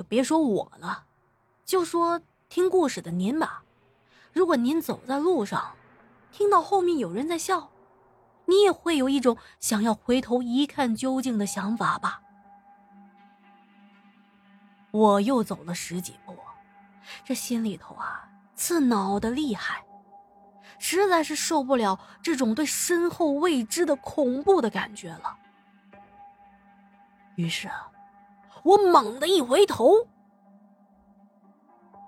就别说我了，就说听故事的您吧。如果您走在路上，听到后面有人在笑，你也会有一种想要回头一看究竟的想法吧。我又走了十几步，这心里头啊刺挠的厉害，实在是受不了这种对身后未知的恐怖的感觉了。于是，我猛地一回头，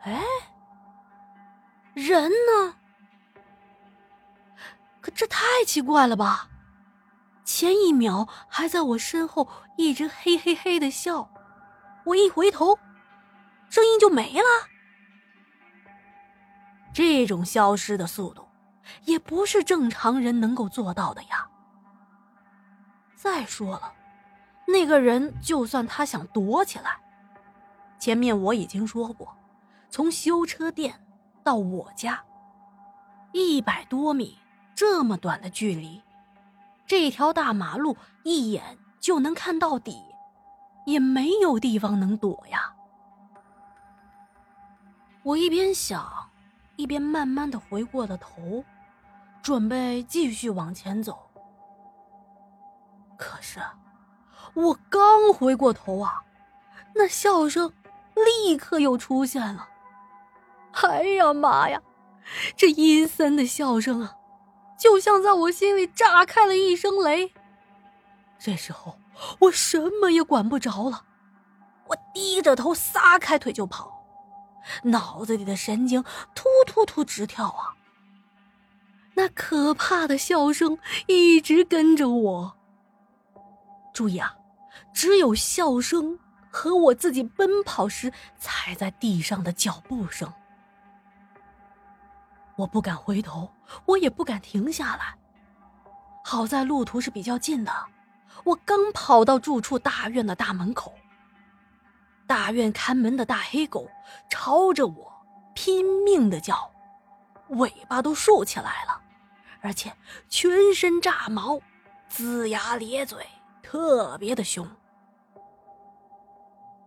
哎，人呢？可这太奇怪了吧！前一秒还在我身后一直嘿嘿嘿的笑。我一回头，声音就没了。这种消失的速度，也不是正常人能够做到的呀。再说了，那个人就算他想躲起来，前面我已经说过，从修车店到我家一百多米，这么短的距离，这条大马路一眼就能看到底。也没有地方能躲呀！我一边想，一边慢慢的回过了头，准备继续往前走。可是，我刚回过头啊，那笑声立刻又出现了。哎呀妈呀，这阴森的笑声啊，就像在我心里炸开了一声雷。这时候。我什么也管不着了，我低着头撒开腿就跑，脑子里的神经突突突直跳啊！那可怕的笑声一直跟着我。注意啊，只有笑声和我自己奔跑时踩在地上的脚步声。我不敢回头，我也不敢停下来。好在路途是比较近的。我刚跑到住处大院的大门口，大院看门的大黑狗朝着我拼命的叫，尾巴都竖起来了，而且全身炸毛，龇牙咧嘴，特别的凶。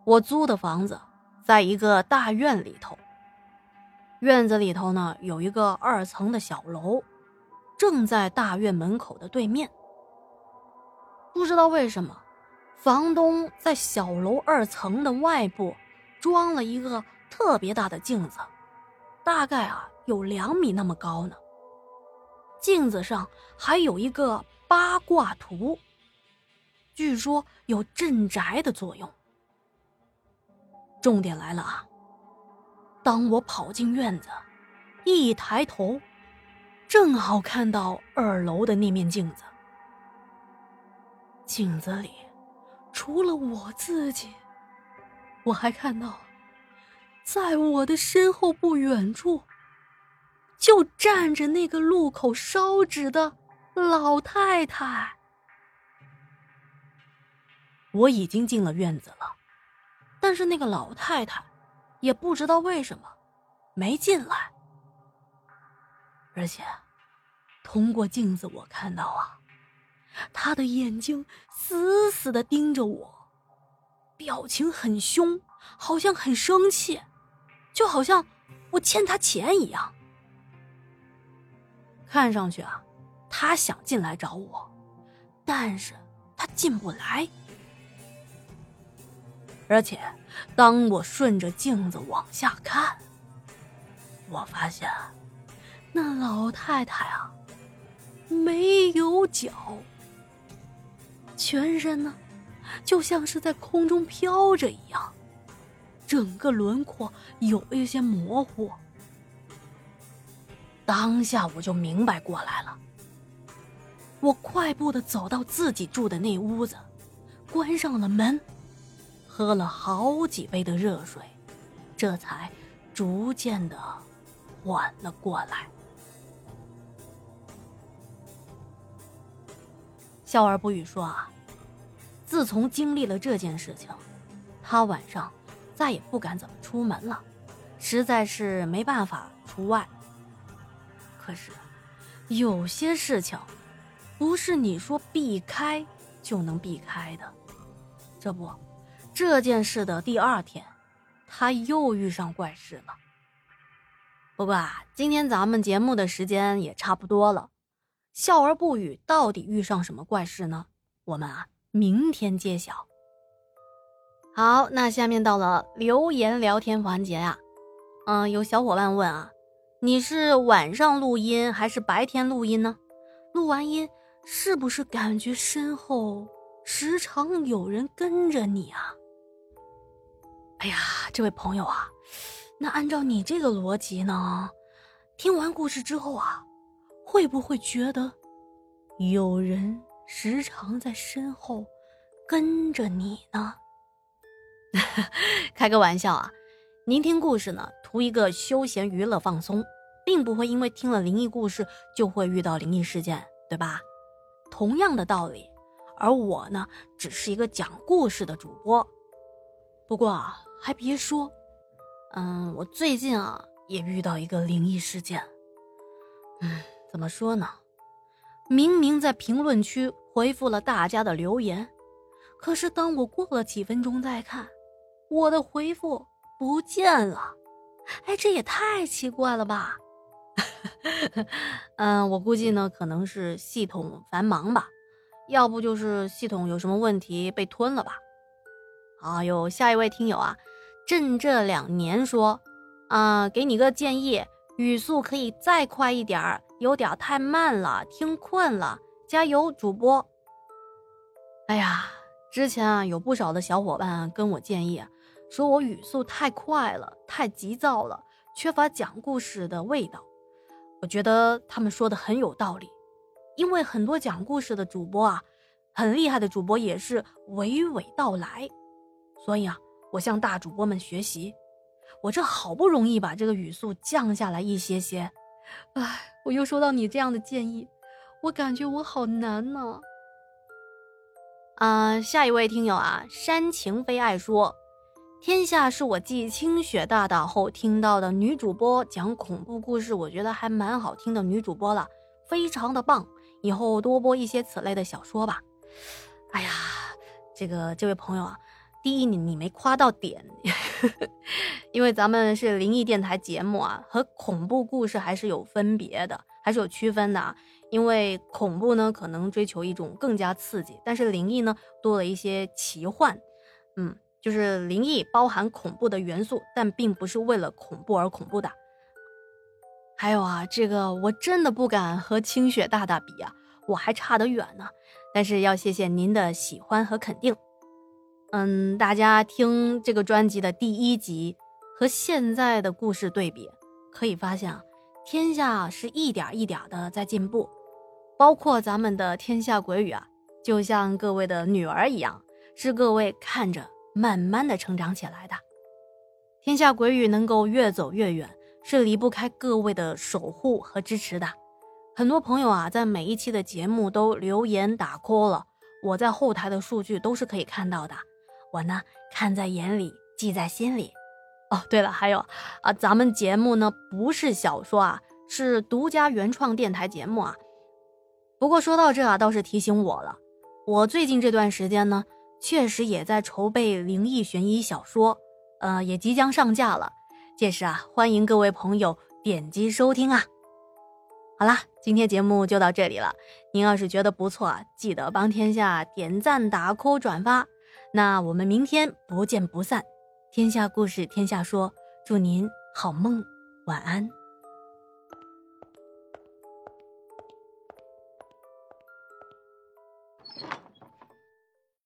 我租的房子在一个大院里头，院子里头呢有一个二层的小楼，正在大院门口的对面。不知道为什么，房东在小楼二层的外部装了一个特别大的镜子，大概啊有两米那么高呢。镜子上还有一个八卦图，据说有镇宅的作用。重点来了啊！当我跑进院子，一抬头，正好看到二楼的那面镜子。镜子里，除了我自己，我还看到，在我的身后不远处，就站着那个路口烧纸的老太太。我已经进了院子了，但是那个老太太，也不知道为什么，没进来。而且，通过镜子我看到啊。他的眼睛死死的盯着我，表情很凶，好像很生气，就好像我欠他钱一样。看上去啊，他想进来找我，但是他进不来。而且，当我顺着镜子往下看，我发现那老太太啊，没有脚。全身呢，就像是在空中飘着一样，整个轮廓有一些模糊。当下我就明白过来了，我快步的走到自己住的那屋子，关上了门，喝了好几杯的热水，这才逐渐的缓了过来。笑而不语说啊，自从经历了这件事情，他晚上再也不敢怎么出门了，实在是没办法除外。可是，有些事情，不是你说避开就能避开的。这不，这件事的第二天，他又遇上怪事了。不过啊，今天咱们节目的时间也差不多了，笑而不语到底遇上什么怪事呢？我们啊，明天揭晓。好，那下面到了留言聊天环节呀。嗯，有小伙伴问啊，你是晚上录音还是白天录音呢？录完音是不是感觉身后时常有人跟着你啊？哎呀，这位朋友啊，那按照你这个逻辑呢，听完故事之后啊，会不会觉得有人时常在身后跟着你呢？开个玩笑啊，您听故事呢，图一个休闲娱乐放松，并不会因为听了灵异故事就会遇到灵异事件，对吧？同样的道理，而我呢，只是一个讲故事的主播。不过啊，还别说，嗯，我最近啊也遇到一个灵异事件。嗯，怎么说呢？明明在评论区回复了大家的留言，可是当我过了几分钟再看。我的回复不见了，哎，这也太奇怪了吧！嗯，我估计呢，可能是系统繁忙吧，要不就是系统有什么问题被吞了吧。啊，有下一位听友啊，朕这两年说，啊，给你个建议，语速可以再快一点儿，有点太慢了，听困了，加油，主播。哎呀，之前啊，有不少的小伙伴跟我建议。说我语速太快了，太急躁了，缺乏讲故事的味道。我觉得他们说的很有道理，因为很多讲故事的主播啊，很厉害的主播也是娓娓道来。所以啊，我向大主播们学习，我这好不容易把这个语速降下来一些些，哎，我又收到你这样的建议，我感觉我好难呢。啊，下一位听友啊，山情非爱说。天下是我继清雪大大后听到的女主播讲恐怖故事，我觉得还蛮好听的女主播了，非常的棒。以后多播一些此类的小说吧。哎呀，这个这位朋友啊，第一你你没夸到点，因为咱们是灵异电台节目啊，和恐怖故事还是有分别的，还是有区分的啊。因为恐怖呢可能追求一种更加刺激，但是灵异呢多了一些奇幻，嗯。就是灵异包含恐怖的元素，但并不是为了恐怖而恐怖的。还有啊，这个我真的不敢和清雪大大比啊，我还差得远呢。但是要谢谢您的喜欢和肯定。嗯，大家听这个专辑的第一集和现在的故事对比，可以发现啊，天下是一点一点的在进步，包括咱们的天下鬼语啊，就像各位的女儿一样，是各位看着。慢慢的成长起来的，天下鬼语能够越走越远，是离不开各位的守护和支持的。很多朋友啊，在每一期的节目都留言打 call 了，我在后台的数据都是可以看到的。我呢，看在眼里，记在心里。哦，对了，还有啊，咱们节目呢不是小说啊，是独家原创电台节目啊。不过说到这啊，倒是提醒我了，我最近这段时间呢。确实也在筹备灵异悬疑小说，呃，也即将上架了。届时啊，欢迎各位朋友点击收听啊。好啦，今天节目就到这里了。您要是觉得不错，记得帮天下点赞、打 call、转发。那我们明天不见不散。天下故事，天下说，祝您好梦，晚安。